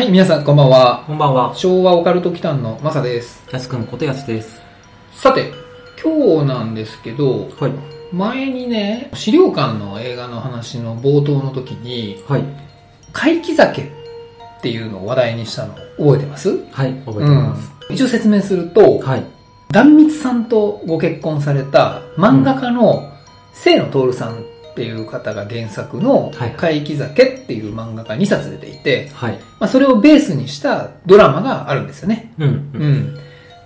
はい、皆さんこんばんは。こんばんは。昭和オカルト祈間のマサです。やすくんことやすです。さて、今日なんですけど、はい。前にね、資料館の映画の話の冒頭の時に、はい。怪奇酒っていうのを話題にしたの覚えてます？はい、覚えてます。うん。一応説明すると、はい。壇蜜さんとご結婚された漫画家の清野徹さんっていう方が原作のはい怪奇酒っていう漫画が2冊出ていて、はい。まあ、それをベースにしたドラマがあるんですよね。うん。う。ん。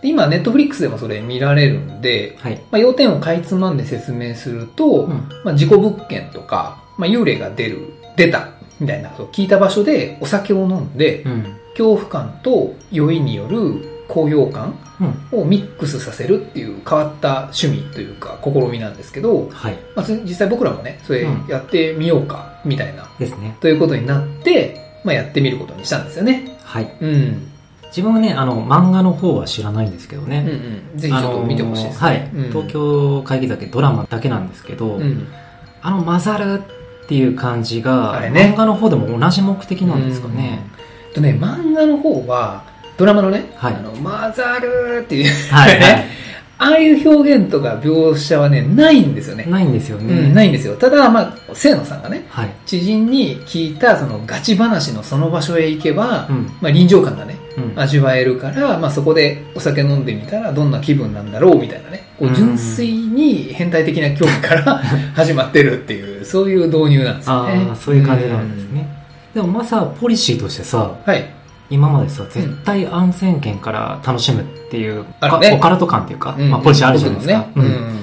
で今、ネットフリックスでもそれ見られるんで、はい。まあ、要点をかいつまんで説明すると、うん。まあ、事故物件とか、まあ、幽霊が出る、出た、みたいなことを聞いた場所でお酒を飲んで、うん。恐怖感と酔いによる高揚感うん。をミックスさせるっていう変わった趣味というか試みなんですけど、はい。まあ、つ実際僕らもね、それうんやってみようか、みたいな、ですね。ということになって、まあ、やってみることにしたんですよね。はい。うん。自分はね、あの、漫画の方は知らないんですけどうんうね。ん。ぜひちょっと見てほしいですね。あのーはい。うん東京会議酒ドラマだけなんですけど、うん。あの混ざるっていう感じが、あれね漫画の方でも同じ目的なんですかね。とね、漫画の方は、ドラマのね、はいあの、マザルっていう、はい。はね、ああいう表現とか描写はね、ないんですよねい。。ないんですよね。うん、ないんですよ。ただ、まあ、清野さんがね、はい。知人に聞いたそのガチ話のその場所へ行けば、うん。まあ臨場感がね、うん。味わえるから、まあそこでお酒飲んでみたらどんな気分なんだろうみたいなね、こううん純粋に変態的な興味から 始まってるっていう、そういう導入なんですよねあ。あ、そういう感じなんですね。でもまあさ、ポリシーとしてさ、うん。はい。今までさ、絶対安全圏から楽しむっていう、あるねオカルト感っていうか、うんまあ、ポリシーあるじゃないですか。うん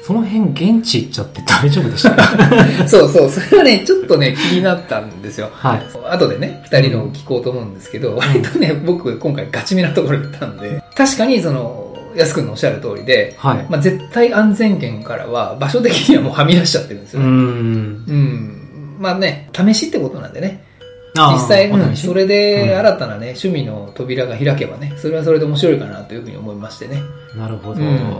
その辺、現地行っちゃって 大丈夫でした？うん。そうそう、それはね、ちょっとね、気になったんですよ。はい。後でね、二人のを聞こうと思うんですけど、割とね、僕今回ガチめなところ行ったんで、確かにその、安くんのおっしゃる通りで、はい。まあ、絶対安全圏からは場所的にはもうはみ出しちゃってるんですよね。ん。うん。まあね、試しってことなんでね。実際、うん、それでうん新たなね、趣味の扉が開けばね、それはそれで面白いかなというふうに思いましてね。なるほど。うん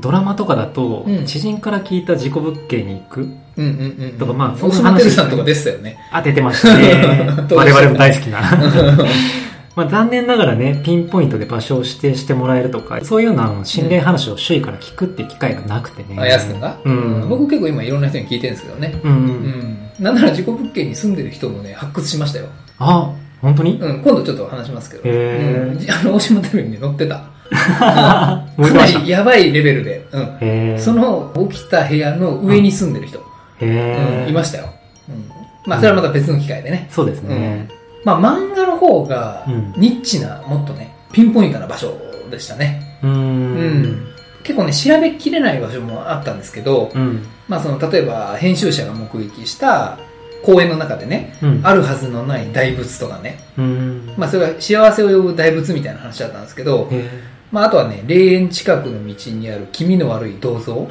ドラマとかだと、うん知人から聞いた事故物件に行く？うんうんうん。とかまあ大島てるさんとかでしたよね。当ててましたね 我々も大好きな。まあ残念ながらね、ピンポイントで場所を指定してもらえるとか、そういうような心霊話を周囲から聞くって機会がなくてね。あ、安くんがうん。僕結構今いろんな人に聞いてるんですけどね。うん。う。うんん。なんなら事故物件に住んでる人もね、発掘しましたよ。あ、本当に？うん、今度ちょっと話しますけど。へーうんじあの、大島テレビに載ってた。かなりやばいレベルで。うん。その起きた部屋の上に住んでる人、うんいましたよ。うん。まあ、それはまた別の機会でね。そうですね。まあ、漫画の方がうん、ニッチな、もっとね、ピンポイントな場所でしたね。うーん。うん結構ね、調べきれない場所もあったんですけど、うん。まあ、その、例えば、編集者が目撃した公園の中でね、うん。あるはずのない大仏とかね、うん。まあ、それが幸せを呼ぶ大仏みたいな話だったんですけど、へまあ、あとはね、霊園近くの道にある気味の悪い銅像。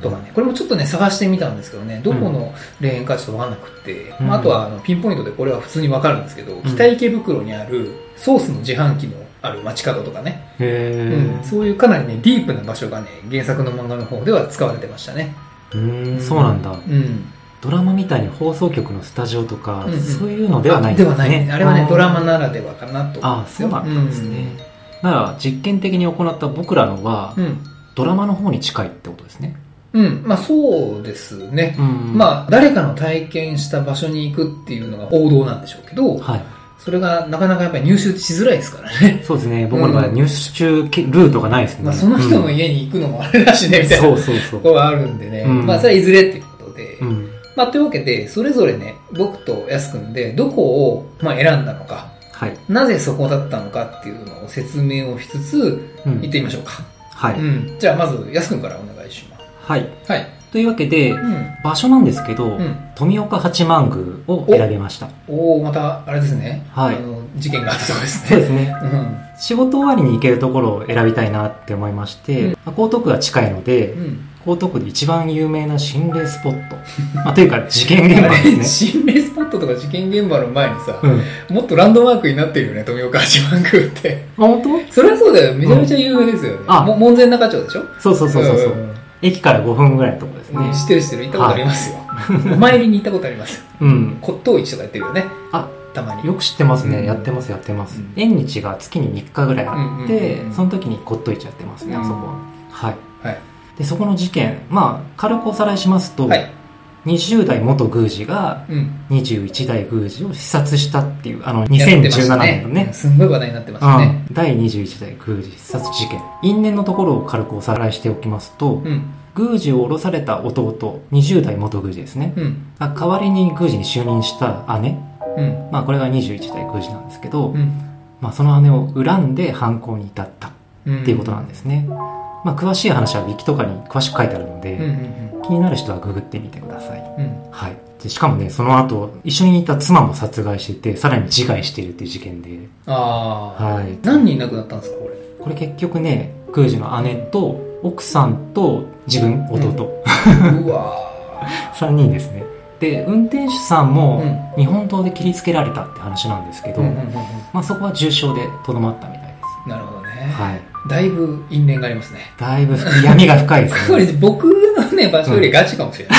とかね、これもちょっとね、探してみたんですけどね、どこの霊園かちょっとわかんなくって、うんまあ、あとはあのピンポイントでこれは普通にわかるんですけど、ん北池袋にあるソースの自販機のある街角とかね、へうん、そういうかなりね、ディープな場所がね、原作の漫画の方では使われてましたね。ーうん。そうなんだ。うん。ドラマみたいに放送局のスタジオとか、うんうんそういうのではないんではない。あれはね、ドラマなならではかなと思うんああ、ですよ。そうなんですね。なら、実験的に行った僕らのは、うん。ドラマの方に近いってことですね。うん。うん。まあそうですね。うんまあ、誰かの体験した場所に行くっていうのが王道なんでしょうけど、はい。それがなかなかやっぱり入手しづらいですからね。そうですね。僕の場合は入手ルートがないですね。まあ、その人の家に行くのもあれだしね、みたいなそうそうそう。ところはあるんでね。うんまあ、それはいずれっていうことで。うん。まあ、というわけで、それぞれね、僕と安くんで、どこを、まあ、選んだのか、はい。なぜそこだったのかっていうのを説明をしつつ、うん行ってみましょうか。はい。うん。じゃあ、まず、安くんからお願いします。はい。はい。というわけで、うん。場所なんですけど、うん。富岡八幡宮を選びました。おおまた、あれですね。はいあの、事件があったところですね。そうですね。うん。仕事終わりに行けるところを選びたいなって思いまして、うんまあ江東区が近いので、うん。江東区で一番有名な心霊スポット。まあ、というか事件現場ですね。心霊スポットとか事件現場の前にさ、うん。もっとランドマークになってるよね、富岡八幡宮って。あ、本当？それはそうだよ。めちゃめちゃ有名ですよね。あも門前仲町でしょ？そうそうそうそうそう、ん駅から5分ぐらいのところですね。知ってる知ってる。行ったことありますよ。お 参りに行ったことありますよ。うん。骨董市とかやってるよね。あ、たまに。よく知ってますね。うんやってます、やってます。うん縁日が月に3日ぐらいあって、その時に骨董市やってますね、あそこは。はい。はい。で、そこの事件、まあ、軽くおさらいしますと、はい。20代元宮司がうん。21代宮司を視察したっていう、あの、やってました2017年のね、すんごい話題になってましたね。うん、第21代宮司視察事件因縁のところを軽くおさらいしておきますと、うん。宮司を降ろされた弟20代元宮司ですね、うん。が代わりに宮司に就任した姉うん。まあこれが21代宮司なんですけど、うん。まあ、その姉を恨んで犯行に至ったうん。っていうことなんですね、まあ詳しい話はウィキとかに詳しく書いてあるので、うん。うん。気になる人はググってみてくださいうん。はいでしかもねその後一緒にいた妻も殺害しててさらに自害しているっていう事件でああ。はい何人亡くなったんですか、これ？これ結局ね宮司の姉と奥さんと自分弟、うわ3 人ですねで運転手さんもう日本刀で切りつけられたって話なんですけど、まあ、そこは重傷でとどまったみたいでなるほどはいだいぶ因縁がありますね。だいぶ闇が深いです こねれ僕のね、場所よりガチかもしれな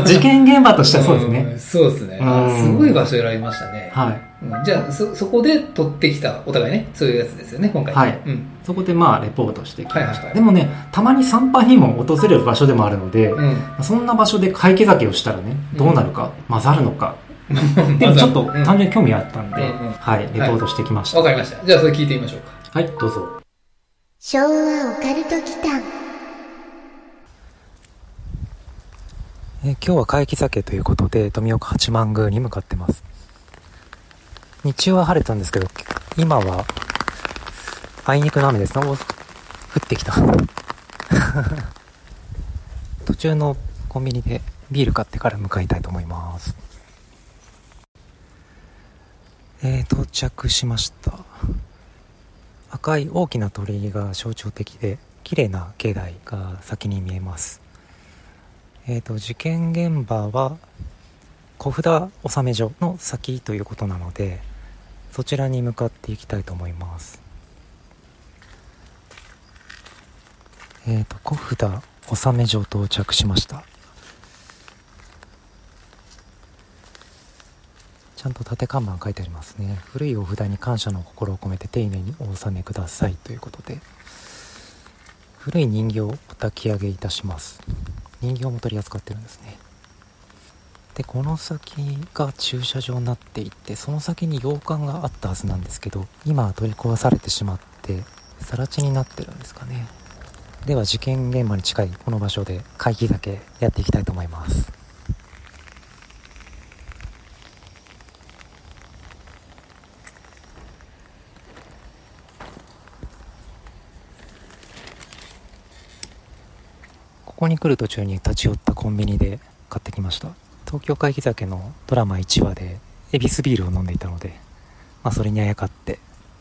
い。事件現場としてはそうですね、んそうですね。うんすごい場所選びましたね。はいうんじゃあ、そ、そこで取ってきた、お互いね、そういうやつですよね、今回。はいうん。そこでまあレポートしてきました、はいはいはいでもねたまに参拝にも訪れる場所でもあるので、うん。そんな場所で怪奇酒をしたらねどうなるか、混ざるのか でもちょっとうん単純に興味があったんで、うんうんはいレポートしてきましたわかりました。じゃあ、それ聞いてみましょうか。はい、どうぞ。昭和オカルト祈間。えー今日は怪奇酒ということで富岡八幡宮に向かってます。日中は晴れたんですけど今はあいにくの雨です。ねお降ってきた。途中のコンビニでビール買ってから向かいたいと思います。えー、到着しました赤い大きな鳥居が象徴的で綺麗な境内が先に見えます。えー、と事件現場は小札納め所の先ということなのでそちらに向かっていきたいと思います。えっ、と小札納め所到着しました。ちゃんと縦看板書いてありますね。古いお札に感謝の心を込めて丁寧にお納めください。ということで。古い人形をお焚き上げいたします。人形も取り扱ってるんですね。でこの先が駐車場になっていてその先に洋館があったはずなんですけど今は取り壊されてしまって更地になってるんですかね。では事件現場に近いこの場所で会議だけやっていきたいと思います。ここに来る途中に立ち寄ったコンビニで買ってきました。東京会議酒のドラマ1話でエビスビールを飲んでいたので、まあ、それにあやかって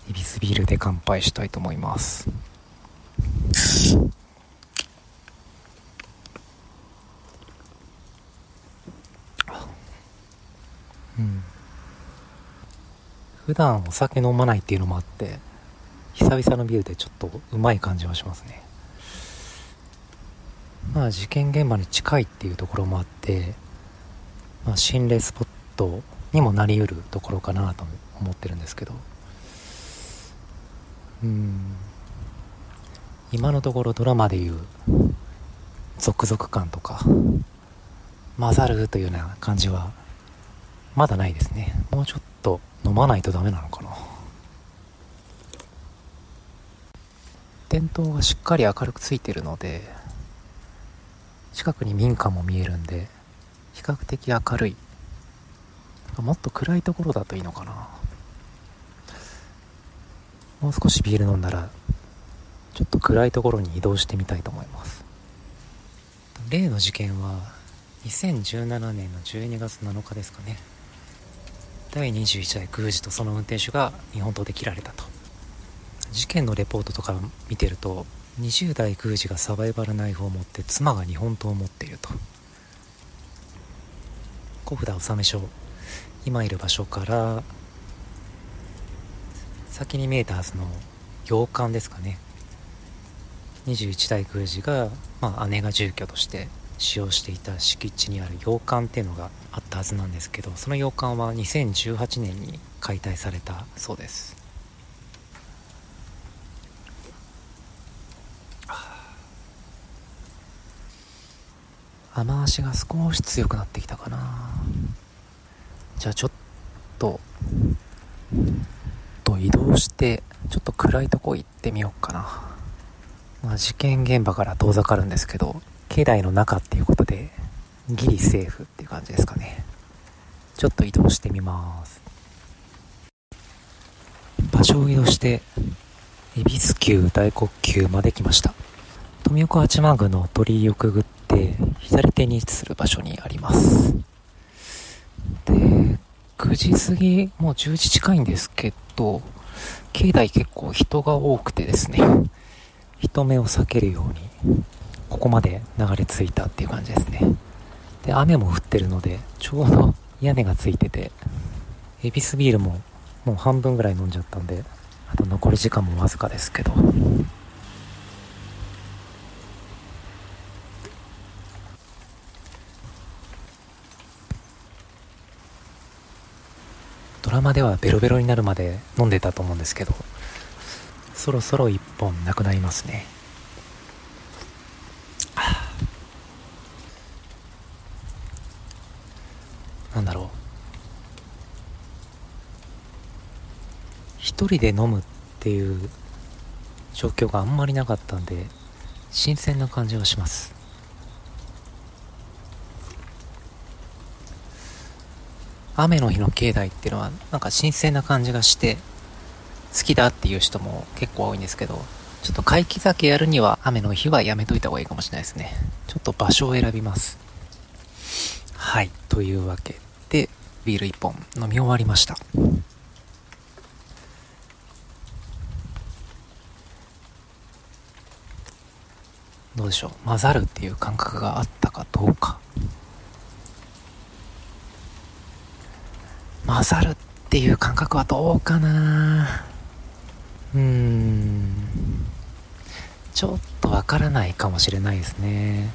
エビスビールで乾杯したいと思います。うん。普段お酒飲まないっていうのもあって久々のビールでちょっとうまい感じはしますね。まあ事件現場に近いっていうところもあって、まあ、心霊スポットにもなりうるところかなと思ってるんですけど。うん。今のところドラマでいう続々感とか混ざるというような感じはまだないですね。もうちょっと飲まないとダメなのかな。電灯がしっかり明るくついてるので近くに民家も見えるんで比較的明るい。もっと暗いところだといいのかな。もう少しビール飲んだらちょっと暗いところに移動してみたいと思います。例の事件は2017年の12月7日ですかね。第21代宮司とその運転手が日本刀で切られたと。事件のレポートとか見てると20代宮司がサバイバルナイフを持って妻が日本刀を持っていると。小札納め所今いる場所から先に見えたはずの洋館ですかね。21代宮司が、まあ、姉が住居として使用していた敷地にある洋館っていうのがあったはずなんですけどその洋館は2018年に解体されたそうです。雨足が少し強くなってきたかな。じゃあちょっとと移動してちょっと暗いとこ行ってみようかな、まあ、事件現場から遠ざかるんですけど境内の中っていうことでギリセーフっていう感じですかね。ちょっと移動してみます。場所を移動して恵比寿急大黒急まで来ました。富岡八幡宮の鳥居をくぐって左手に位置する場所にあります。で9時過ぎもう10時近いんですけど境内結構人が多くてですね人目を避けるようにここまで流れ着いたっていう感じですね。で雨も降ってるのでちょうど屋根がついててエビスビールももう半分ぐらい飲んじゃったんであと残り時間もわずかですけど。ラマではベロベロになるまで飲んでたと思うんですけどそろそろ1本なくなりますね。なんだろう。一人で飲むっていう状況があんまりなかったんで新鮮な感じはします。雨の日の境内っていうのはなんか新鮮な感じがして好きだっていう人も結構多いんですけどちょっと怪奇酒やるには雨の日はやめといた方がいいかもしれないですね。ちょっと場所を選びます。はい。というわけでビール1本飲み終わりました。どうでしょう。混ざるっていう感覚があったかどうか。混ざるっていう感覚はどうかな。うーん。ちょっとわからないかもしれないですね。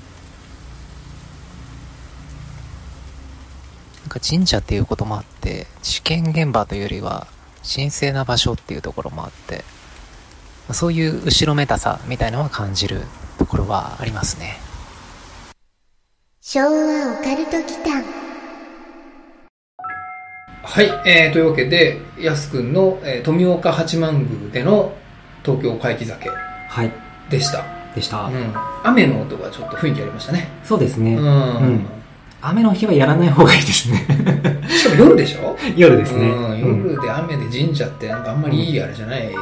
なんか神社っていうこともあって事件現場というよりは神聖な場所っていうところもあってそういう後ろめたさみたいなのは感じるところはありますね。昭和オカルト祈間はい、えー、というわけで、やすくんの、えー富岡八幡宮での東京怪奇酒はい。でした。でした、うん。雨の音がちょっと雰囲気ありましたね。そうですね、うん。うん。雨の日はやらない方がいいですね。しかも夜でしょ？夜ですね、うん、夜で雨で神社ってなんかあんまりいいあれじゃない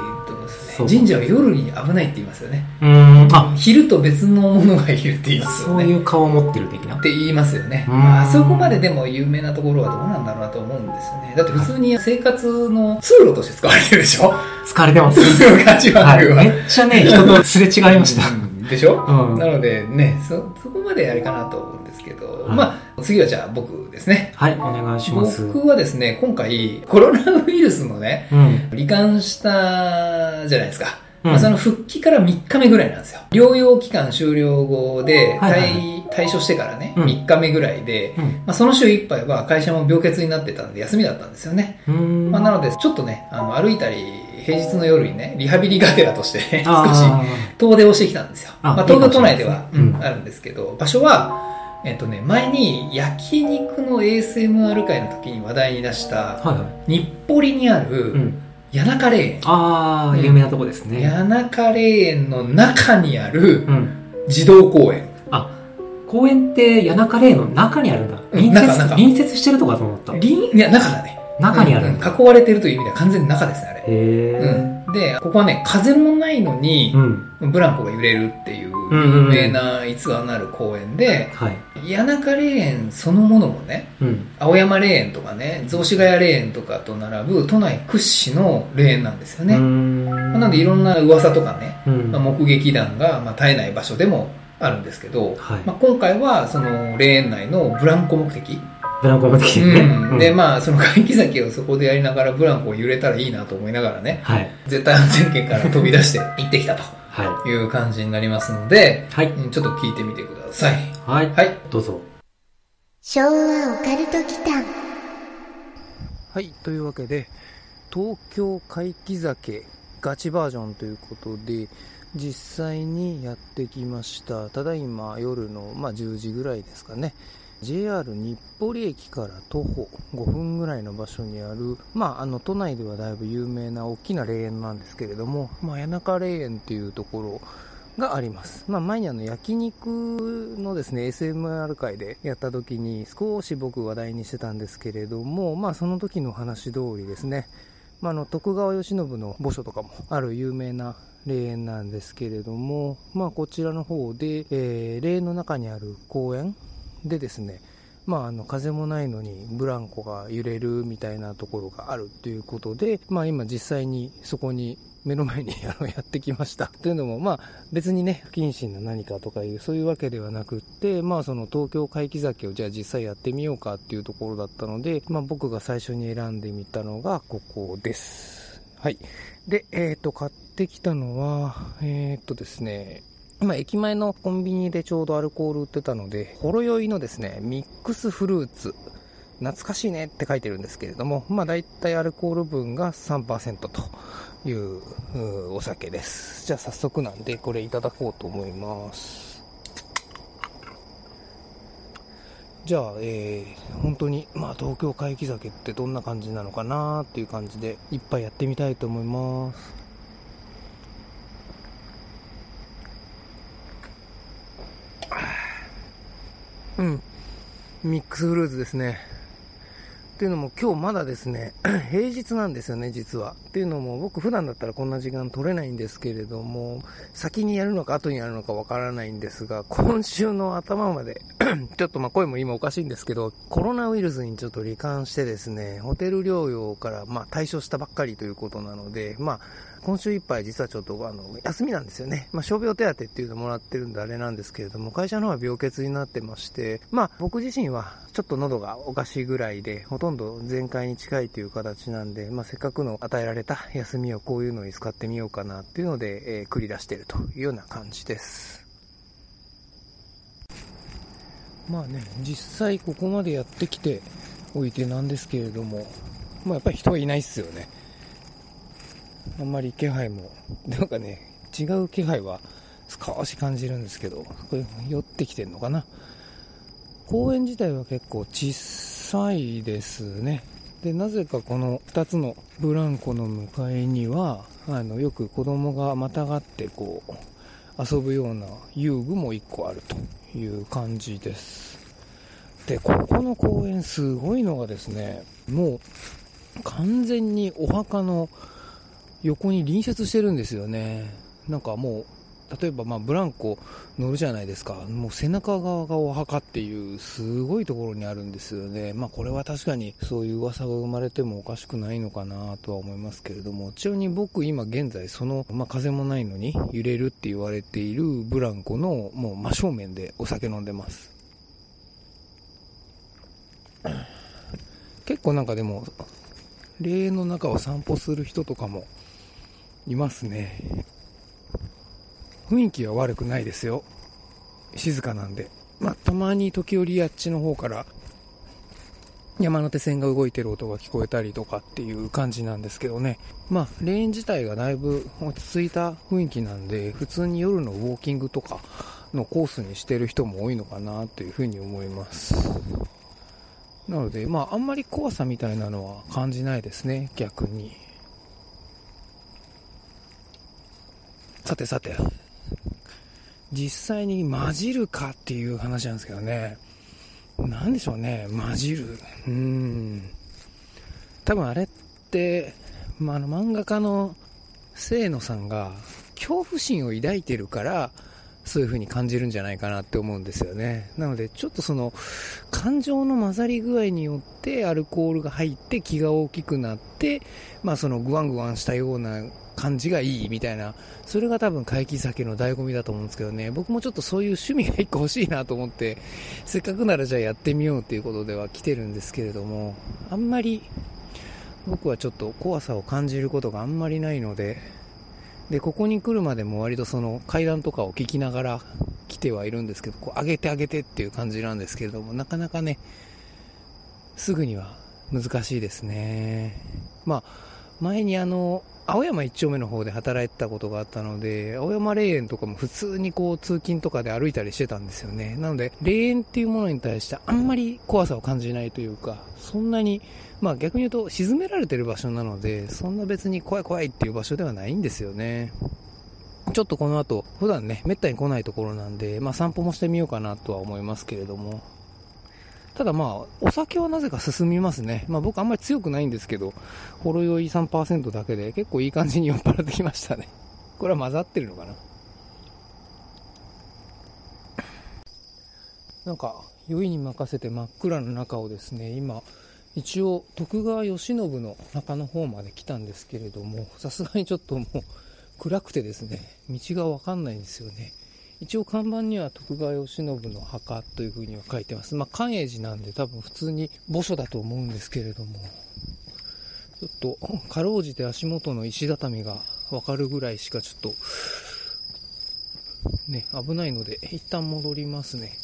神社は夜に危ないって言いますよね。うーん。あ。昼と別のものがいるって言いますよね。そういう顔を持ってる的な？って言いますよね。あ、あそこまででも有名なところはどうなんだろうなと思うんですよね。だって普通に生活の通路として使われてるでしょ？疲れてます。はい。めっちゃね人とすれ違いました。う んでしょ、うん。なのでねそ、そこまであれかなと思うんですけど、はい。まあ、次はじゃあ僕ですね。はいお願いします僕はですね、今回コロナウイルスのね、うん罹患したじゃないですか。うんまあ、その復帰から3日目ぐらいなんですよ。療養期間終了後で、はいはいは退退所してからね、うん3日目ぐらいで、うんまあ、その週いっぱいは会社も病欠になってたんで休みだったんですよね。まあ、なので、ちょっとね、あの歩いたり、平日の夜にね、リハビリがてらとして、ね、少しあ遠出をしてきたんですよ。あまあ、東京都内では、うんあるんですけど、場所は、えっとね、前に焼肉の ASMR 会の時に話題に出した、日暮里にあうるん。谷中霊園。うん。ああ有名なとこですね。谷中霊園の中にあるうん。児童公園。あ公園って谷中霊の中にあるんだ。うん隣接隣接してるとかと思った。いや、中だね。中にあるんだ。囲われてるという意味では完全に中ですね、あれ。へうん。で、ここはね、風もないのにう、ん。ブランコが揺れるっていううんうんうん有名な逸話のある公園で、はい。谷中霊園そのものもね、うん。青山霊園とかね、雑司ヶ谷霊園とかと並ぶ都内屈指の霊園なんですよね。なのでいろんな噂とかね、目撃談がまあ絶えない場所でもあるんですけど、はいまあ、今回はその霊園内のブランコ目的、ブランコができてるね。うん、でまあその回帰酒をそこでやりながらブランコを揺れたらいいなと思いながらねはい。絶対安全圏から飛び出して行ってきたはという感じになりますのでい。はい。うんちょっと聞いてみてくださいはい。はいどうぞ。昭和オカルト祈間はい、というわけで、東京怪奇酒ガチバージョンということで、実際にやってきました。ただいま夜の、まあ、10時ぐらいですかね。JR 日暮里駅から徒歩5分ぐらいの場所にある、まあ、あの都内ではだいぶ有名な大きな霊園なんですけれども、まあ、谷中霊園っていうところがあります。まあ、前にあの焼肉のですね、SMR 会でやった時に少し僕話題にしてたんですけれども、まあ、その時の話通りですね、まあ、の徳川慶喜の墓所とかもある有名な霊園なんですけれども、まあ、こちらの方で、えー霊園の中にある公園でですね、まあ、あの風もないのにブランコが揺れるみたいなところがあるということで、まあ、今実際にそこに目の前に あのやってきました。というのも、まあ、別にね、不謹慎な何かとかいう、そういうわけではなくって、まあ、その東京怪奇酒をじゃあ実際やってみようかっていうところだったので、まあ、僕が最初に選んでみたのがここです。はい。で、えっ、と、買ってきたのは、えっ、とですね、今、駅前のコンビニでちょうどアルコール売ってたので、ほろ酔いのですね、ミックスフルーツ。懐かしいねって書いてるんですけれども、まあ大体アルコール分が3%といううお酒です。じゃあ早速なんでこれいただこうと思います。じゃあ、えー、本当に、まあ東京怪奇酒ってどんな感じなのかなっていう感じで一杯やってみたいと思います。うん。ミックスフルーツですね。っていうのも今日まだですね、平日なんですよね、実は。っていうのも僕普段だったらこんな時間取れないんですけれども、先にやるのか後にやるのかわからないんですが、今週の頭まで、ちょっとまあ声も今おかしいんですけど、コロナウイルスにちょっと罹患してですね、ホテル療養からまあ対処したばっかりということなので、まあ今週いっぱい実はちょっとあの休みなんですよね。まあ傷病手当っていうのもらってるんであれなんですけれども、会社の方は病欠になってまして、まあ僕自身はちょっと喉がおかしいぐらいで、ほとんど全開に近いという形なんで、まあせっかくの与えられた休みをこういうのに使ってみようかなっていうので、えー繰り出してるというような感じです。まあね、実際ここまでやってきておいてなんですけれども、まあやっぱり人はいないっすよね。あんまり気配も、なんかね、違う気配は少し感じるんですけど、これ寄ってきてんのかな。公園自体は結構小さいですね。で、なぜかこの2つのブランコの向かいには、あの、よく子供がまたがってこう、遊ぶような遊具も1個あるという感じです。で、ここの公園すごいのがですね、もう完全にお墓の横に隣接してるんですよね。なんかもう、例えばまブランコ乗るじゃないですか。もう背中側がお墓っていうすごいところにあるんですよね。まあこれは確かにそういう噂が生まれてもおかしくないのかなとは思いますけれども、ちなみに僕今現在その、まあ風もないのに揺れるって言われているブランコのもう真正面でお酒飲んでます。結構なんかでも、霊園の中を散歩する人とかもいますね。雰囲気は悪くないですよ。静かなんで。まあ、たまに時折あっちの方から山手線が動いてる音が聞こえたりとかっていう感じなんですけどね。まあ、レーン自体がだいぶ落ち着いた雰囲気なんで、普通に夜のウォーキングとかのコースにしてる人も多いのかなというふうに思います。なので、まあ、あんまり怖さみたいなのは感じないですね、逆に。さてさて、実際に混じるかっていう話なんですけどね。なんでしょうね、混じる。うん。多分あれって、まあ、あの漫画家の清野さんが恐怖心を抱いてるからそういう風に感じるんじゃないかなって思うんですよね。なのでちょっとその感情の混ざり具合によってアルコールが入って気が大きくなってまあそのグワングワンしたような感じがいいみたいなそれが多分怪奇酒の醍醐味だと思うんですけどね。僕もちょっとそういう趣味が一個欲しいなと思ってせっかくならじゃあやってみようということでは来てるんですけれどもあんまり僕はちょっと怖さを感じることがあんまりないのででここに来るまでも割とその階段とかを聞きながら来てはいるんですけどこう上げて上げてっていう感じなんですけれどもなかなかねすぐには難しいですね。まあ前にあの青山一丁目の方で働いてたことがあったので青山霊園とかも普通にこう通勤とかで歩いたりしてたんですよね。なので霊園っていうものに対してあんまり怖さを感じないというかそんなにまあ逆に言うと沈められてる場所なのでそんな別に怖い怖いっていう場所ではないんですよね。ちょっとこの後普段ねめったに来ないところなんでまあ散歩もしてみようかなとは思いますけれども。ただまあ、お酒はなぜか進みますね。まあ僕あんまり強くないんですけど、ほろ酔い3%だけで結構いい感じに酔っ払ってきましたね。これは混ざってるのかな？なんか、酔いに任せて真っ暗な中をですね、今、一応徳川慶喜の墓の方まで来たんですけれども、さすがにちょっともう暗くてですね、道がわかんないんですよね。一応看板には徳川慶喜の墓というふうには書いてます。まあ、寛永寺なんで多分普通に墓所だと思うんですけれども、ちょっと、かろうじて足元の石畳がわかるぐらいしかちょっと、ね、危ないので、一旦戻りますね。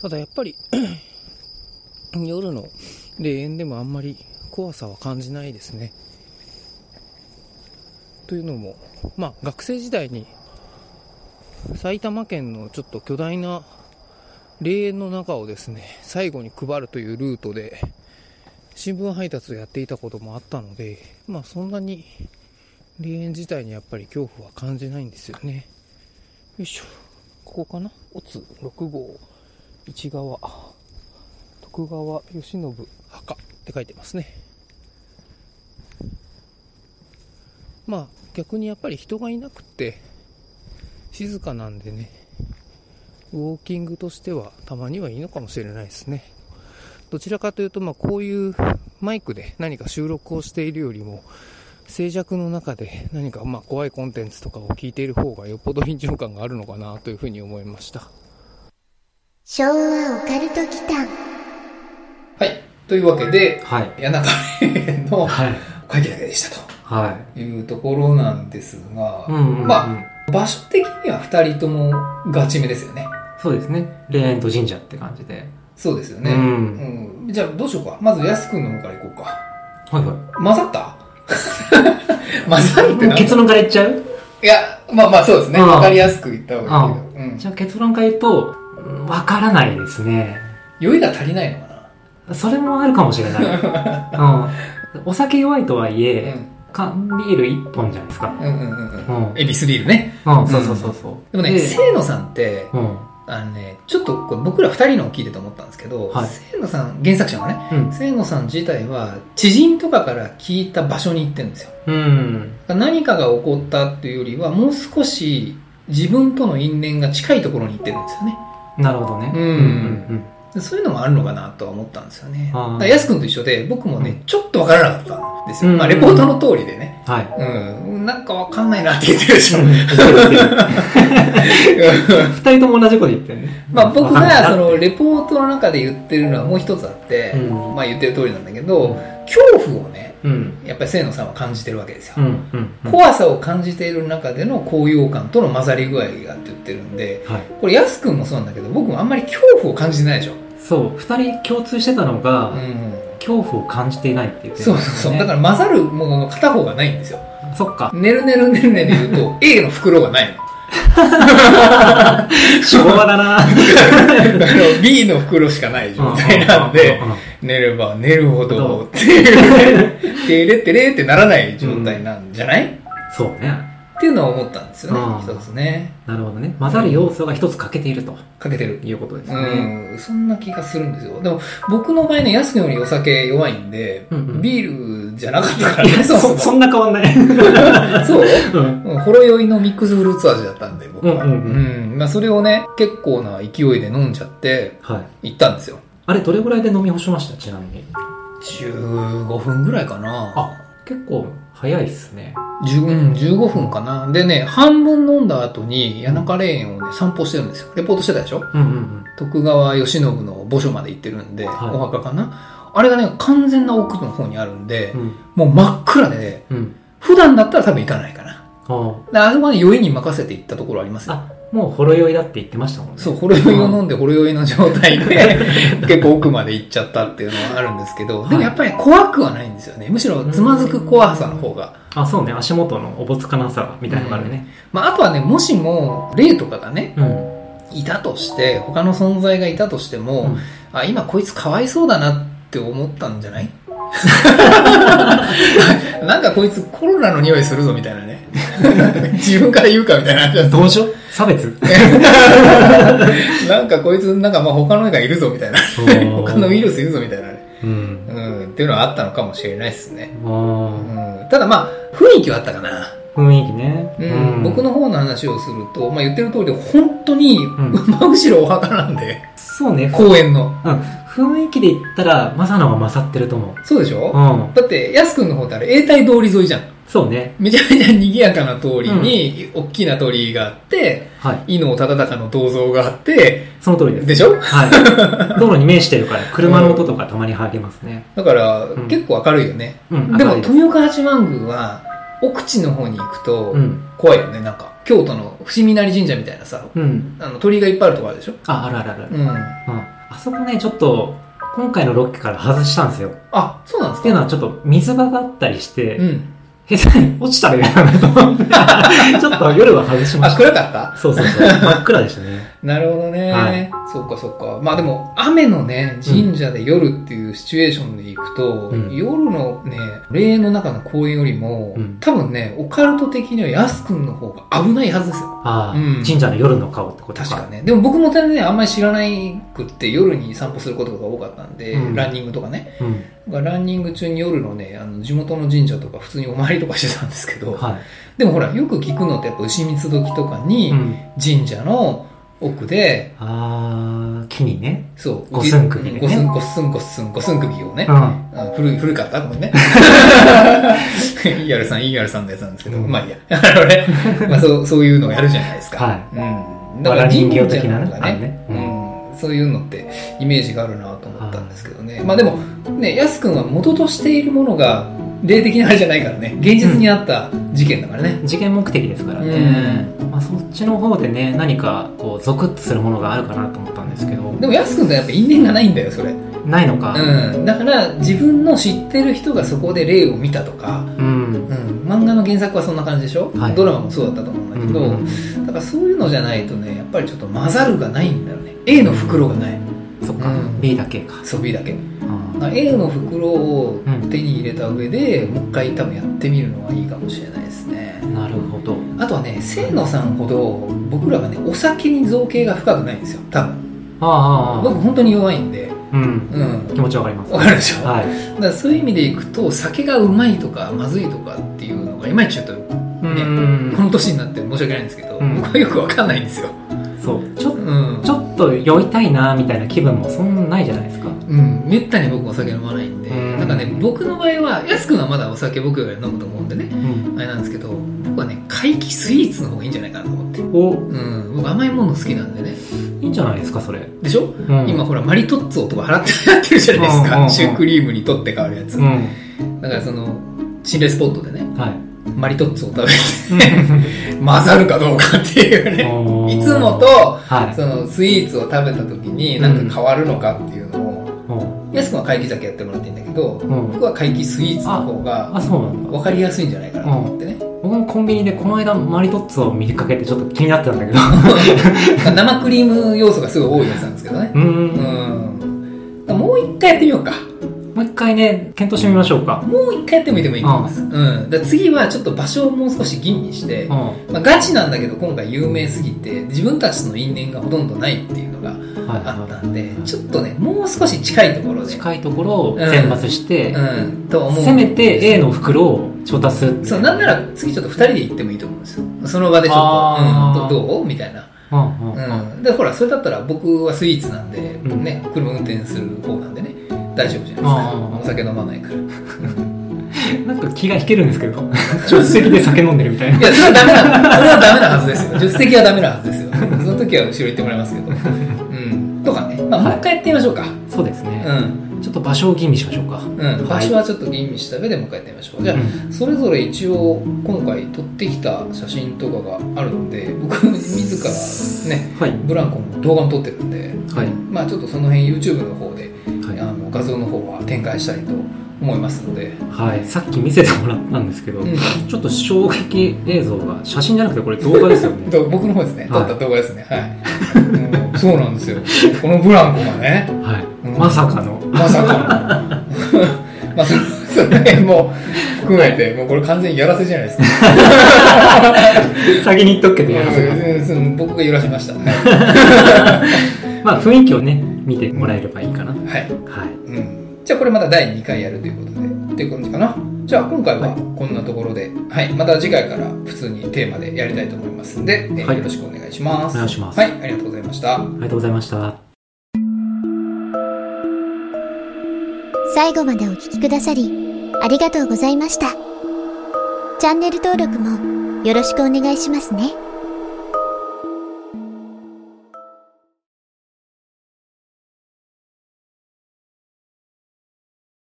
ただやっぱり、夜の霊園でもあんまり怖さは感じないですね。というのも、まあ学生時代に埼玉県のちょっと巨大な霊園の中をですね、最後に配るというルートで、新聞配達をやっていたこともあったので、まあそんなに霊園自体にやっぱり恐怖は感じないんですよね。よいしょ。ここかな？オツ6号1側。徳川慶喜墓って書いてますね。まあ逆にやっぱり人がいなくて、静かなんでね、ウォーキングとしてはたまにはいいのかもしれないですね。どちらかというと、まあ、こういうマイクで何か収録をしているよりも、静寂の中で何かまあ怖いコンテンツとかを聞いている方がよっぽど臨場感があるのかなというふうに思いました。昭和オカルト祈間はい。というわけで、はい。谷中霊のはい。会議だけでしたはというところなんですが、い。うん、うん。まあ、場所的には二人ともガチめですよね。そうですね。霊園と神社って感じで。そうですよね。うんうんじゃあどうしようか。まず安くんの方からいこうか。はいは混ざった？混ざるってい。なん結論から言っちゃう？いや、まあまあそうですね。うんわかりやすく言った方がいいけど。うんじゃあ結論から言うと、うんわからないですね。酔いが足りないのかそれもあるかもしれない。うん。お酒弱いとはいなえ、缶ビール一本じゃないですか。うん。うんうんうんうん。うん。エビスビールね。うん、そうそうそうそう。でもね、で清野さんって、うん。あのね、ちょっとこれ僕ら二人のを聞いてて思ったんですけど、はい清野さん、原作者のね、うん。清野さん自体は知人とかから聞いた場所に行ってるんですよ。うん。何かが起こったっていうよりは、もう少し自分との因縁が近いところに行ってるんですよね。なるほどね。うんうん。でそういうのもあるのかなとは思ったんですよね。あーだから安くんと一緒で、僕もね、うんちょっとわからなかったんですよ。うんまあ、レポートの通りでね。はい。うん。なんかわかんないなって言ってるでしょ。二人とも同じこと言ってるね。まあ僕がそのレポートの中で言ってるのはもう一つあって、うんまあ言ってる通りなんだけど、恐怖をね、うん。やっぱり清野さんは感じてるわけですよ。うん。うん。怖さを感じている中での高揚感との混ざり具合がって言ってるんで、はい。これ安くんもそうなんだけど、僕もあんまり恐怖を感じてないでしょ。そう、二人共通してたのが、うん。恐怖を感じていないって言ってそうそうそう。だから混ざるものの片方がないんですよ。ら、そっか。ねるねるねるねで言うと、A の袋がないの。昭和だな B の袋しかない状態なんで、うんうんうん寝れば寝るほうどんっていう。ね、てれってれってならない状態なんじゃない？そうね。っていうのは思ったんですよね。一つね。なるほどね。混ざる要素が一つ欠けていると。かけてる。いうことですうね、ん、そんな気がするんですよ。でも、僕の場合ね、安くよりお酒弱いんで、うんうん。ビールじゃなかったからね、そそんな変わんない、そう？うん。うん。ほろ酔いのミックスフルーツ味だったんで、僕は。うんうんうん。うん。まあ、それをね、結構な勢いで飲んじゃって、はい。行ったんですよ。あれどれぐらいで飲み干しました？ちなみに15分ぐらいかな。あ結構早いっすね10うん、15分かな。でね、半分飲んだ後に、谷中霊園をね、散歩してるんですよ。レポートしてたでしょ？うんうん徳川慶喜の墓所まで行ってるんで、はいお墓かな。あれがね、完全な奥の方にあるんで、うんもう真っ暗でね、うん普段だったら多分行かないかな。あであそこはね、酔いに任せて行ったところありますよ。あもうほろ酔いだって言ってましたもんね。そう、ほろ酔いを飲んでほろ酔いの状態で、結構奥まで行っちゃったっていうのはあるんですけど、でもやっぱり怖くはないんですよね。むしろつまずく怖さの方が。あそうね。足元のおぼつかなさみたいなのがあるね。まあ、あとはね、もしも、霊とかがね、うん、いたとして、他の存在がいたとしても、うん。あ、今こいつかわいそうだなって思ったんじゃない なんかこいつコロナの匂いするぞみたいなね。自分から言うかみたいな話どうしよう？差別？なんかこいつ、なんかまあ他の絵がいるぞみたいな。他のウイルスいるぞみたいなね。うん。うん、っていうのはあったのかもしれないですね。あうん、ただまあ、雰囲気はあったかな。ー雰囲気ね。うん、僕の方の話をすると、まあ言ってる通り、本当に、ん。真後ろお墓なんで、そうね。公園の。うん雰囲気で言ったらマサの方が勝ってると思そうでしょ、ううん。だって、安くんの方ってあれ、永代通り沿いじゃん。そうね。めちゃめちゃ賑やかな通りに、大きな鳥居があって、はい。伊能忠敬の銅像があって、その通りです。でしょ？はい。道路に面してるから車の音とかたまに入りますね。だから、ん。結構明るいよね。うんでも、富岡八幡宮は、奥地の方に行くとう、ん。怖いよね。なんか、京都の伏見稲荷神社みたいなさ、うん。あの鳥居がいっぱいあるとこあるでしょ？ああるあるある。うん。うんあそこねちょっと今回のロケから外したんですよあ、そうなんですか？っていうのはちょっと水場があったりして、うん。下手に落ちたら嫌だなと思って、ちょっと夜は外しまあ、した。暗かった？そうそうそう。真っ暗でしたね。なるほどね。はいそうかそうか。まあでも、雨のね、神社で夜っていうシチュエーションで行くと、うん夜のね、霊の中の公園よりも、うん多分ね、オカルト的には安くんの方が危ないはずですよ。ああ、うん神社の夜の顔ってこと確かね。でも僕も全然ね、あんまり知らないくって夜に散歩することが多かったんで、うんランニングとかね。うん。ランニング中に夜のね、あの地元の神社とか普通にお参りとかしてたんですけど、はでもほら、よく聞くのってやっぱ牛三つ時とかい。に、うん。神社の奥で、ああ、木にね。そう、五寸釘ね五寸、五寸、五寸、五寸釘をねう、ん。あ古い、古かったごめんね。ER さん、ER さんのやつなんですけど、うんまあいいや。まあそう、そういうのをやるじゃないですか。はいうん。わら人形的なね神社とかねうん。そういうのってイメージがあるなと思ったんですけどね。まあでも、ね、やすくんは元としているものが霊的なあれじゃないからね。現実にあった事件だからね。事件目的ですからね。まあそっちの方でね、何かこう、ゾクッとするものがあるかなと思ったんですけど、でもやすくんってやっぱ因縁がないんだよ、それ。ないのか。うん。だから、自分の知ってる人がそこで霊を見たとか、うん。うん。漫画の原作はそんな感じでしょ、はいドラマもそうだったと思うんだけど、うんだからそういうのじゃないとね、やっぱりちょっと混ざるがないんだよね。A の袋がない。そっか、うん B だけか。ソビだけ。あ A の袋をうん手に入れた上で、もう一回多分やってみるのはいいかもしれないですね。ーなるほど。あとはね、清野さんほど僕らがね、お酒に造形が深くないんですよ、多分。ああ、僕本当に弱いんで。うん。うん。気持ちわかります。わかるでしょ、はい。だからそういう意味でいくと、酒がうまいとかまずいとかっていうのがいまいちちょっと、ね、うんこの年になって申し訳ないんですけど、うん僕はよくわかんないんですよ。そう。ちょうん。ちょっと酔いたいなみたいな気分もそんなないじゃないですか。うん、めったに僕お酒飲まないんで、うんなんかね、僕の場合は、やすくんはまだお酒僕より飲むと思うんでね、うん。あれなんですけど、僕はね、怪奇スイーツの方がいいんじゃないかなと思って。お、うん、僕甘いもの好きなんでね。いいんじゃないですか、それ。でしょ、うん今ほら、マリトッツォとか払ってやってるじゃないですか。シュークリームに取って変わるやつ。うん。だからその、心霊スポットでね、はい。マリトッツォを食べて、混ざるかどうかっていうね。いつもと、はい。そのスイーツを食べた時になんか変わるのかっていうのを、おやすくんは怪奇酒やってもらっていいんだけど、ん僕は怪奇スイーツの方が。分かりやすいんじゃないかなと思ってね。僕もコンビニでこの間マリトッツォを見かけてちょっと気になってたんだけど。生クリーム要素がすごい多いやつなんですけどね。う。うんん。もう一回やってみようか。ももう一回ね、検討してみましょうか。もう一回やってみてもいいと思います。うん。だ次はちょっと場所をもう少し吟味して、うん。まあ、ガチなんだけど今回有名すぎて、自分たちとの因縁がほとんどないっていうのがはいあったんで、ちょっとね、もう少し近いところで。近いところを選抜して、うん、と思う。せめて A の袋を調達するそう、なんなら次ちょっと二人で行ってもいいと思うんですよ。その場でちょっと、うん、どどう？みたいな。うん。で、ほら、それだったら僕はスイーツなんで、うんね、車運転する方なんでね、大丈夫じゃないですか。お酒飲まないから。なんか気が引けるんですけど、助手席で酒飲んでるみたいな。いや、それはダメな、それはダメなはずですよ。助手席はダメなはずですよ。その時は後ろ行ってもらいますけど。うん。とかね。まあ、もう一回やってみましょうか。そうですね。うん。ちょっと場所を吟味しましょうか。うん。場所はちょっと吟味した上でもう一回やってみましょう。じゃあ、うんそれぞれ一応、今回撮ってきた写真とかがあるので、僕自らね、はい。ブランコの動画も撮ってるんで、はい。まあちょっとその辺 YouTube の方で、はいあの画像の方は展開したいと思いますので、はい。さっき見せてもらったんですけど、うんちょっと衝撃映像が、写真じゃなくてこれ動画ですよね。ど僕の方ですね、撮はいった動画ですね。はい。うんそうなんですよ。このブランコがね、はい。うんまさかの。まさかの。まあ、そその辺も含めて、もうこれ完全にやらせじゃないですか。先に言っとくけどやらせ僕が揺らしました。はまあ雰囲気をね、見てもらえればいいかな。い。はい。はい。うん。じゃあこれまた第2回やるということで、っていう感じかな。じゃあ今回はこんなところで、はい。また次回から普通にテーマでやりたいと思いますんで、えーはいよろしくお願いします。お願いしますはい。ありがとうございました。ありがとうございました。最後までお聞きくださり、ありがとうございました。チャンネル登録もよろしくお願いしますね。